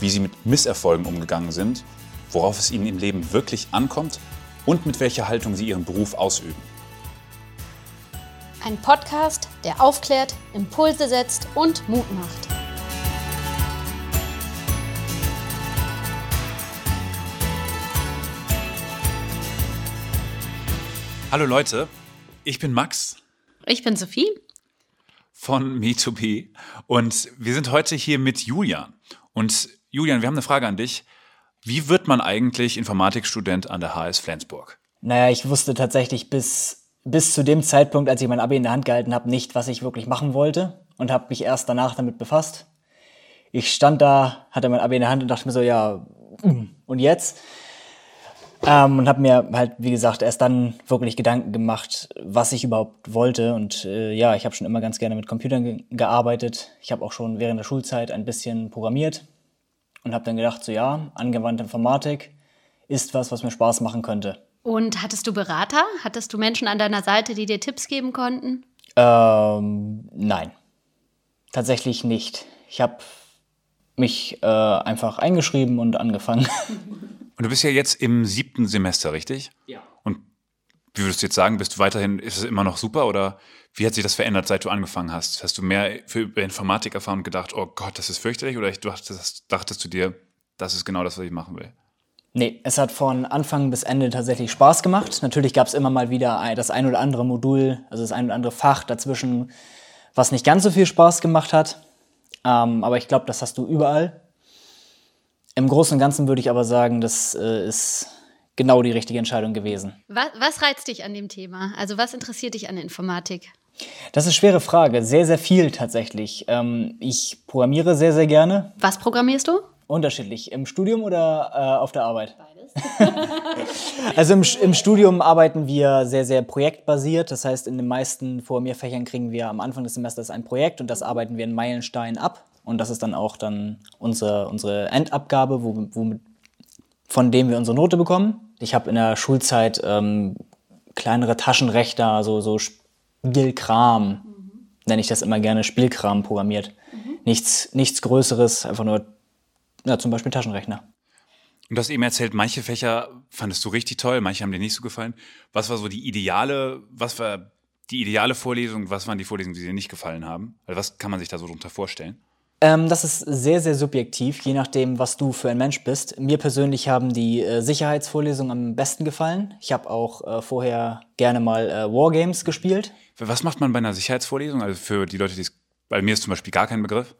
wie sie mit Misserfolgen umgegangen sind, worauf es ihnen im Leben wirklich ankommt und mit welcher Haltung sie ihren Beruf ausüben. Ein Podcast, der aufklärt, Impulse setzt und Mut macht. Hallo Leute, ich bin Max. Ich bin Sophie. Von Me2P. Und wir sind heute hier mit Julian. Und Julian, wir haben eine Frage an dich. Wie wird man eigentlich Informatikstudent an der HS Flensburg? Naja, ich wusste tatsächlich bis bis zu dem Zeitpunkt, als ich mein Abi in der Hand gehalten habe, nicht, was ich wirklich machen wollte und habe mich erst danach damit befasst. Ich stand da, hatte mein Abi in der Hand und dachte mir so, ja, und jetzt? Ähm, und habe mir halt, wie gesagt, erst dann wirklich Gedanken gemacht, was ich überhaupt wollte. Und äh, ja, ich habe schon immer ganz gerne mit Computern ge gearbeitet. Ich habe auch schon während der Schulzeit ein bisschen programmiert und habe dann gedacht, so ja, angewandte Informatik ist was, was mir Spaß machen könnte. Und hattest du Berater? Hattest du Menschen an deiner Seite, die dir Tipps geben konnten? Ähm, nein, tatsächlich nicht. Ich habe mich äh, einfach eingeschrieben und angefangen. Und du bist ja jetzt im siebten Semester, richtig? Ja. Wie würdest du jetzt sagen, bist du weiterhin, ist es immer noch super oder wie hat sich das verändert, seit du angefangen hast? Hast du mehr für Informatik erfahren und gedacht, oh Gott, das ist fürchterlich oder dachtest, dachtest du dir, das ist genau das, was ich machen will? Nee, es hat von Anfang bis Ende tatsächlich Spaß gemacht. Natürlich gab es immer mal wieder das ein oder andere Modul, also das ein oder andere Fach dazwischen, was nicht ganz so viel Spaß gemacht hat. Ähm, aber ich glaube, das hast du überall. Im Großen und Ganzen würde ich aber sagen, das äh, ist genau die richtige Entscheidung gewesen. Was, was reizt dich an dem Thema? Also was interessiert dich an Informatik? Das ist eine schwere Frage. Sehr, sehr viel tatsächlich. Ähm, ich programmiere sehr, sehr gerne. Was programmierst du? Unterschiedlich. Im Studium oder äh, auf der Arbeit? Beides. also im, im, Studium arbeiten wir sehr, sehr projektbasiert. Das heißt, in den meisten Programmierfächern kriegen wir am Anfang des Semesters ein Projekt und das arbeiten wir in Meilenstein ab. Und das ist dann auch dann unsere, unsere Endabgabe, wo, wo, von dem wir unsere Note bekommen. Ich habe in der Schulzeit ähm, kleinere Taschenrechner, so, so Spielkram, mhm. nenne ich das immer gerne, Spielkram programmiert. Mhm. Nichts, nichts Größeres, einfach nur ja, zum Beispiel Taschenrechner. Und du hast eben erzählt, manche Fächer fandest du richtig toll, manche haben dir nicht so gefallen. Was war so die ideale, was war die ideale Vorlesung, was waren die Vorlesungen, die dir nicht gefallen haben? Also was kann man sich da so drunter vorstellen? Ähm, das ist sehr, sehr subjektiv, je nachdem, was du für ein Mensch bist. Mir persönlich haben die äh, Sicherheitsvorlesungen am besten gefallen. Ich habe auch äh, vorher gerne mal äh, Wargames gespielt. Was macht man bei einer Sicherheitsvorlesung? Also für die Leute, die es, bei mir ist zum Beispiel gar kein Begriff.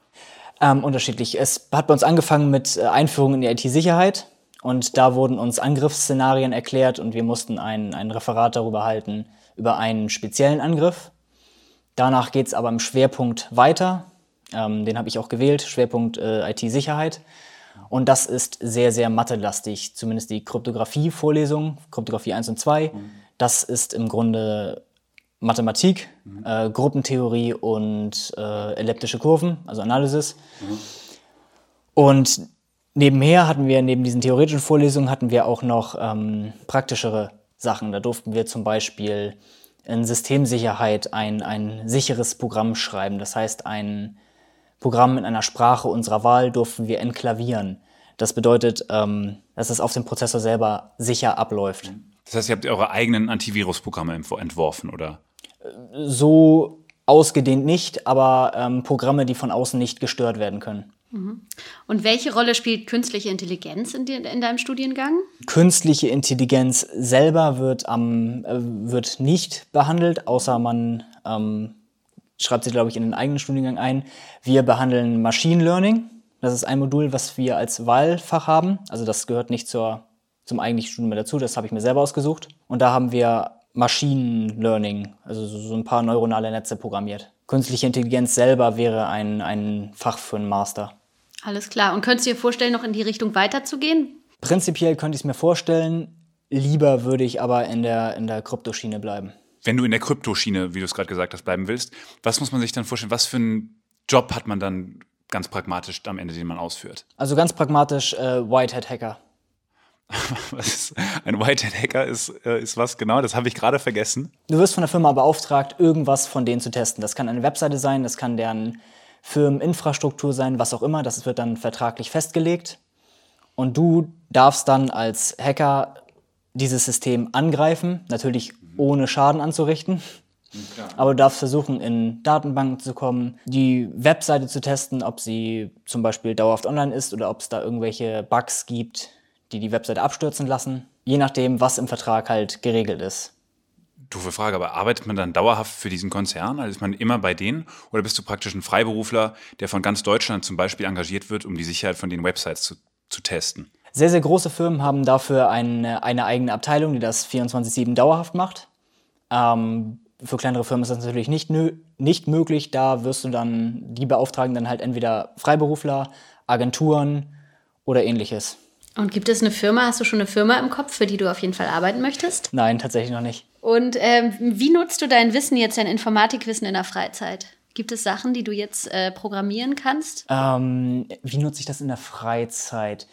Ähm, unterschiedlich. Es hat bei uns angefangen mit äh, Einführung in die IT-Sicherheit und da wurden uns Angriffsszenarien erklärt und wir mussten ein, ein Referat darüber halten, über einen speziellen Angriff. Danach geht es aber im Schwerpunkt weiter. Ähm, den habe ich auch gewählt, Schwerpunkt äh, IT-Sicherheit. Und das ist sehr, sehr mathelastig, zumindest die Kryptographie-Vorlesung, Kryptographie 1 und 2. Mhm. Das ist im Grunde Mathematik, mhm. äh, Gruppentheorie und äh, elliptische Kurven, also Analysis. Mhm. Und nebenher hatten wir, neben diesen theoretischen Vorlesungen, hatten wir auch noch ähm, praktischere Sachen. Da durften wir zum Beispiel in Systemsicherheit ein, ein sicheres Programm schreiben. Das heißt, ein Programm in einer Sprache unserer Wahl durften wir enklavieren. Das bedeutet, ähm, dass es auf dem Prozessor selber sicher abläuft. Das heißt, ihr habt eure eigenen Antivirusprogramme entworfen, oder? so ausgedehnt nicht, aber ähm, Programme, die von außen nicht gestört werden können. Mhm. Und welche Rolle spielt künstliche Intelligenz in, die, in deinem Studiengang? Künstliche Intelligenz selber wird, am, äh, wird nicht behandelt, außer man ähm, schreibt sie, glaube ich, in den eigenen Studiengang ein. Wir behandeln Machine Learning. Das ist ein Modul, was wir als Wahlfach haben. Also das gehört nicht zur, zum eigentlichen Studium mehr dazu. Das habe ich mir selber ausgesucht. Und da haben wir Machine Learning, also so ein paar neuronale Netze programmiert. Künstliche Intelligenz selber wäre ein, ein Fach für einen Master. Alles klar. Und könntest du dir vorstellen, noch in die Richtung weiterzugehen? Prinzipiell könnte ich es mir vorstellen, lieber würde ich aber in der, in der Kryptoschiene bleiben. Wenn du in der Kryptoschiene, wie du es gerade gesagt hast, bleiben willst, was muss man sich dann vorstellen? Was für einen Job hat man dann ganz pragmatisch am Ende, den man ausführt? Also ganz pragmatisch äh, Whitehead-Hacker. Ein Whitehead-Hacker ist, äh, ist was genau? Das habe ich gerade vergessen. Du wirst von der Firma beauftragt, irgendwas von denen zu testen. Das kann eine Webseite sein, das kann deren Firmeninfrastruktur sein, was auch immer. Das wird dann vertraglich festgelegt. Und du darfst dann als Hacker dieses System angreifen, natürlich ohne Schaden anzurichten. Aber du darfst versuchen, in Datenbanken zu kommen, die Webseite zu testen, ob sie zum Beispiel dauerhaft online ist oder ob es da irgendwelche Bugs gibt, die die Webseite abstürzen lassen. Je nachdem, was im Vertrag halt geregelt ist. Doofe Frage, aber arbeitet man dann dauerhaft für diesen Konzern? Also ist man immer bei denen? Oder bist du praktisch ein Freiberufler, der von ganz Deutschland zum Beispiel engagiert wird, um die Sicherheit von den Websites zu, zu testen? Sehr, sehr große Firmen haben dafür eine, eine eigene Abteilung, die das 24-7 dauerhaft macht. Ähm, für kleinere Firmen ist das natürlich nicht, nicht möglich. Da wirst du dann, die beauftragen dann halt entweder Freiberufler, Agenturen oder ähnliches. Und gibt es eine Firma, hast du schon eine Firma im Kopf, für die du auf jeden Fall arbeiten möchtest? Nein, tatsächlich noch nicht. Und ähm, wie nutzt du dein Wissen jetzt, dein Informatikwissen in der Freizeit? Gibt es Sachen, die du jetzt äh, programmieren kannst? Ähm, wie nutze ich das in der Freizeit?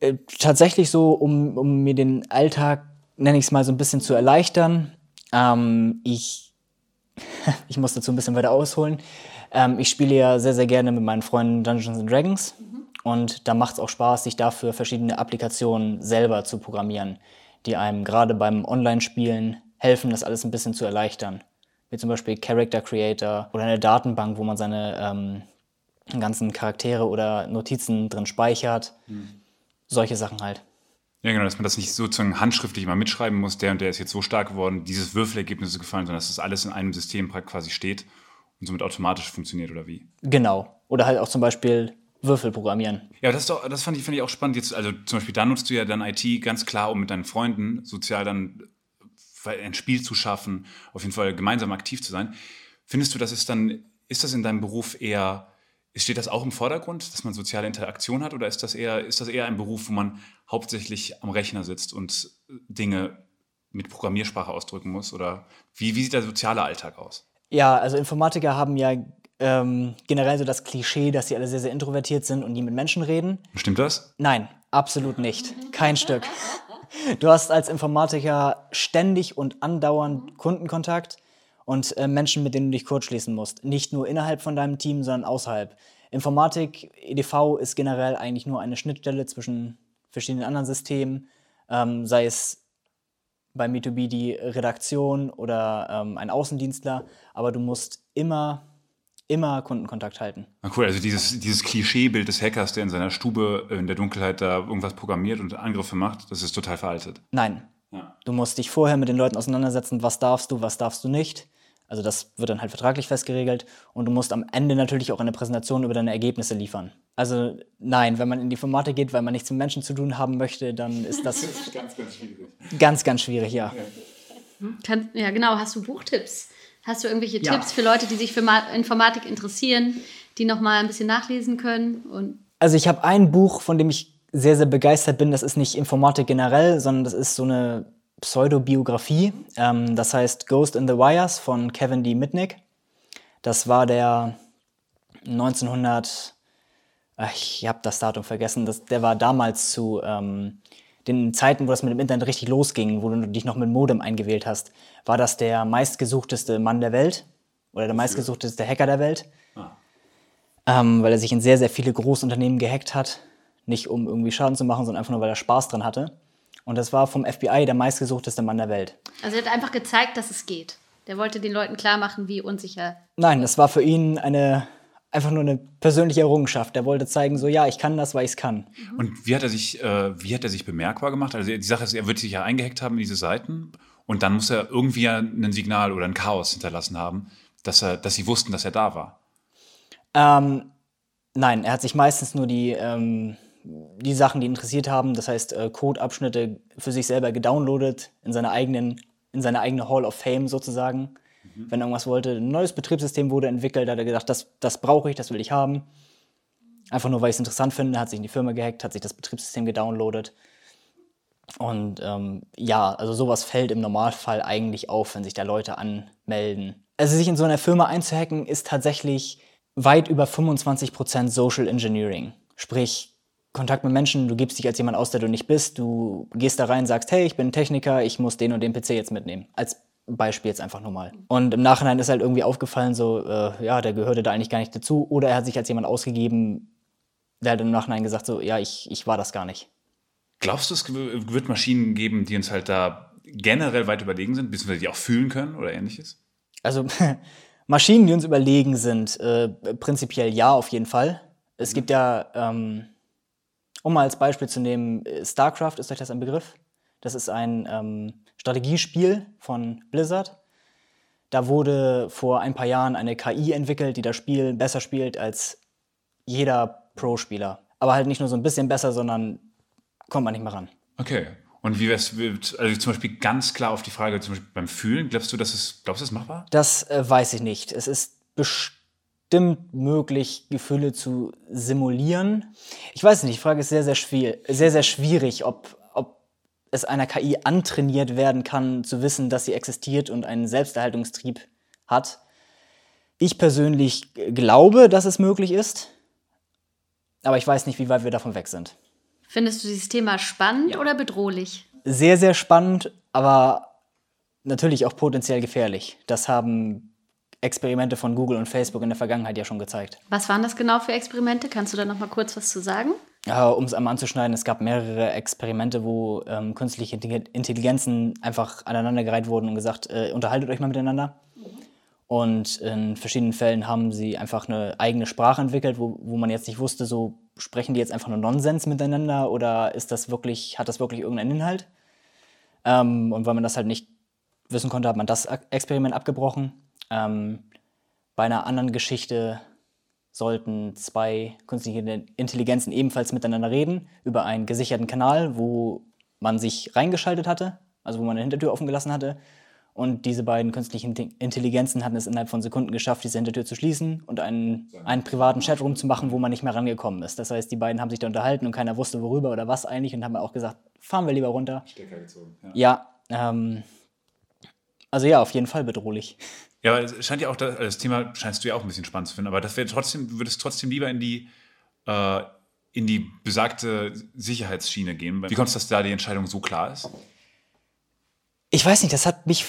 Äh, tatsächlich so, um, um mir den Alltag, nenne ich es mal, so ein bisschen zu erleichtern. Ähm, ich, ich muss dazu ein bisschen weiter ausholen. Ähm, ich spiele ja sehr, sehr gerne mit meinen Freunden Dungeons and Dragons. Mhm. Und da macht es auch Spaß, sich dafür verschiedene Applikationen selber zu programmieren, die einem gerade beim Online-Spielen helfen, das alles ein bisschen zu erleichtern. Wie zum Beispiel Character Creator oder eine Datenbank, wo man seine ähm, ganzen Charaktere oder Notizen drin speichert. Mhm. Solche Sachen halt. Ja, genau, dass man das nicht sozusagen handschriftlich mal mitschreiben muss, der und der ist jetzt so stark geworden, dieses Würfelergebnis ist gefallen, sondern dass das alles in einem System quasi steht und somit automatisch funktioniert oder wie? Genau. Oder halt auch zum Beispiel Würfel programmieren. Ja, das, doch, das fand, ich, fand ich auch spannend. Jetzt, also zum Beispiel, da nutzt du ja dann IT ganz klar, um mit deinen Freunden sozial dann ein Spiel zu schaffen, auf jeden Fall gemeinsam aktiv zu sein. Findest du, das ist dann, ist das in deinem Beruf eher, steht das auch im Vordergrund, dass man soziale Interaktion hat, oder ist das eher, ist das eher ein Beruf, wo man hauptsächlich am Rechner sitzt und Dinge mit Programmiersprache ausdrücken muss? Oder wie, wie sieht der soziale Alltag aus? Ja, also Informatiker haben ja ähm, generell so das Klischee, dass sie alle sehr, sehr introvertiert sind und nie mit Menschen reden. Stimmt das? Nein, absolut nicht. Kein Stück. Du hast als Informatiker ständig und andauernd Kundenkontakt und äh, Menschen, mit denen du dich kurzschließen musst. Nicht nur innerhalb von deinem Team, sondern außerhalb. Informatik, EDV ist generell eigentlich nur eine Schnittstelle zwischen verschiedenen anderen Systemen, ähm, sei es bei Me2B die Redaktion oder ähm, ein Außendienstler, aber du musst immer immer Kundenkontakt halten. Ah, cool, also dieses, dieses Klischeebild des Hackers, der in seiner Stube in der Dunkelheit da irgendwas programmiert und Angriffe macht, das ist total veraltet. Nein. Ja. Du musst dich vorher mit den Leuten auseinandersetzen, was darfst du, was darfst du nicht. Also das wird dann halt vertraglich festgeregelt und du musst am Ende natürlich auch eine Präsentation über deine Ergebnisse liefern. Also nein, wenn man in die Informatik geht, weil man nichts mit Menschen zu tun haben möchte, dann ist das, das ist ganz, ganz schwierig. Ganz, ganz schwierig, ja. Ja, ja genau. Hast du Buchtipps? Hast du irgendwelche ja. Tipps für Leute, die sich für Informatik interessieren, die noch mal ein bisschen nachlesen können? Und also ich habe ein Buch, von dem ich sehr, sehr begeistert bin. Das ist nicht Informatik generell, sondern das ist so eine Pseudobiografie. Ähm, das heißt Ghost in the Wires von Kevin D. Mitnick. Das war der 1900, ich habe das Datum vergessen, das, der war damals zu ähm, den Zeiten, wo das mit dem Internet richtig losging, wo du dich noch mit Modem eingewählt hast, war das der meistgesuchteste Mann der Welt oder der meistgesuchteste Hacker der Welt. Ah. Ähm, weil er sich in sehr, sehr viele Großunternehmen gehackt hat. Nicht um irgendwie Schaden zu machen, sondern einfach nur, weil er Spaß dran hatte. Und das war vom FBI der meistgesuchteste Mann der Welt. Also er hat einfach gezeigt, dass es geht. Der wollte den Leuten klar machen, wie unsicher. Nein, das war für ihn eine einfach nur eine persönliche Errungenschaft. Er wollte zeigen, so ja, ich kann das, weil ich es kann. Und wie hat er sich, äh, wie hat er sich bemerkbar gemacht? Also die Sache ist, er wird sich ja eingehackt haben in diese Seiten und dann muss er irgendwie ein Signal oder ein Chaos hinterlassen haben, dass er, dass sie wussten, dass er da war. Ähm, nein, er hat sich meistens nur die ähm, die Sachen, die interessiert haben, das heißt äh, Codeabschnitte für sich selber gedownloadet in seine eigenen in seine eigene Hall of Fame sozusagen wenn irgendwas wollte. Ein neues Betriebssystem wurde entwickelt, da hat er gedacht, das, das brauche ich, das will ich haben. Einfach nur, weil ich es interessant finde, hat sich in die Firma gehackt, hat sich das Betriebssystem gedownloadet. Und ähm, ja, also sowas fällt im Normalfall eigentlich auf, wenn sich da Leute anmelden. Also sich in so einer Firma einzuhacken, ist tatsächlich weit über 25% Social Engineering. Sprich, Kontakt mit Menschen, du gibst dich als jemand aus, der du nicht bist, du gehst da rein, sagst, hey, ich bin Techniker, ich muss den und den PC jetzt mitnehmen. Als Beispiel jetzt einfach nur mal. Und im Nachhinein ist halt irgendwie aufgefallen, so, äh, ja, der gehörte da eigentlich gar nicht dazu. Oder er hat sich als jemand ausgegeben, der hat im Nachhinein gesagt, so, ja, ich, ich war das gar nicht. Glaubst du, es wird Maschinen geben, die uns halt da generell weit überlegen sind, beziehungsweise die auch fühlen können oder ähnliches? Also Maschinen, die uns überlegen sind, äh, prinzipiell ja, auf jeden Fall. Es mhm. gibt ja, ähm, um mal als Beispiel zu nehmen, StarCraft, ist euch das ein Begriff? Das ist ein ähm, Strategiespiel von Blizzard. Da wurde vor ein paar Jahren eine KI entwickelt, die das Spiel besser spielt als jeder Pro-Spieler. Aber halt nicht nur so ein bisschen besser, sondern kommt man nicht mehr ran. Okay. Und wie wär's, also zum Beispiel ganz klar auf die Frage, zum Beispiel beim Fühlen, glaubst du, dass es, glaubst du, das ist machbar? Das äh, weiß ich nicht. Es ist bestimmt möglich, Gefühle zu simulieren. Ich weiß nicht, die Frage ist sehr, sehr, schwierig, sehr, sehr schwierig, ob, ob es einer KI antrainiert werden kann, zu wissen, dass sie existiert und einen Selbsterhaltungstrieb hat. Ich persönlich glaube, dass es möglich ist, aber ich weiß nicht, wie weit wir davon weg sind. Findest du dieses Thema spannend ja. oder bedrohlich? Sehr, sehr spannend, aber natürlich auch potenziell gefährlich. Das haben Experimente von Google und Facebook in der Vergangenheit ja schon gezeigt. Was waren das genau für Experimente? Kannst du da noch mal kurz was zu sagen? Ja, um es einmal anzuschneiden, es gab mehrere Experimente, wo ähm, künstliche Intelligenzen einfach aneinandergereiht wurden und gesagt, äh, unterhaltet euch mal miteinander. Und in verschiedenen Fällen haben sie einfach eine eigene Sprache entwickelt, wo, wo man jetzt nicht wusste, so sprechen die jetzt einfach nur Nonsens miteinander oder ist das wirklich, hat das wirklich irgendeinen Inhalt? Ähm, und weil man das halt nicht wissen konnte, hat man das Experiment abgebrochen. Ähm, bei einer anderen Geschichte sollten zwei künstliche Intelligenzen ebenfalls miteinander reden über einen gesicherten Kanal, wo man sich reingeschaltet hatte, also wo man eine Hintertür offen gelassen hatte und diese beiden künstlichen Intelligenzen hatten es innerhalb von Sekunden geschafft, diese Hintertür zu schließen und einen, einen privaten Chatroom zu machen, wo man nicht mehr rangekommen ist. Das heißt, die beiden haben sich da unterhalten und keiner wusste, worüber oder was eigentlich und haben auch gesagt, fahren wir lieber runter. Stecker gezogen. Ja, ja ähm, also ja, auf jeden Fall bedrohlich. Ja, aber es scheint ja auch, das, das, Thema scheinst du ja auch ein bisschen spannend zu finden, aber das wäre trotzdem, würde es trotzdem lieber in die, äh, in die besagte Sicherheitsschiene gehen. Wie kommt es, dass da die Entscheidung so klar ist? Ich weiß nicht, das hat mich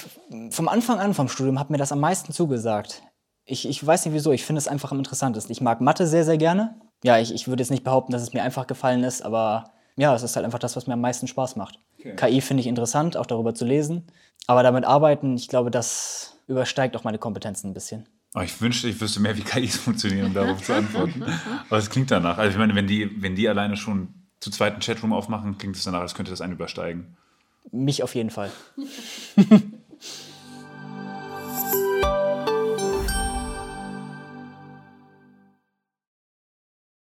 vom Anfang an vom Studium hat mir das am meisten zugesagt. Ich, ich weiß nicht wieso, ich finde es einfach am interessantesten. Ich mag Mathe sehr, sehr gerne. Ja, ich, ich würde jetzt nicht behaupten, dass es mir einfach gefallen ist, aber ja, es ist halt einfach das, was mir am meisten Spaß macht. Okay. KI finde ich interessant, auch darüber zu lesen. Aber damit arbeiten, ich glaube, das übersteigt auch meine Kompetenzen ein bisschen. Oh, ich wünschte, ich wüsste mehr, wie KIs funktionieren, um darauf zu antworten. Aber es klingt danach. Also ich meine, wenn die, wenn die alleine schon zu zweiten Chatroom aufmachen, klingt es danach, als könnte das einen übersteigen. Mich auf jeden Fall.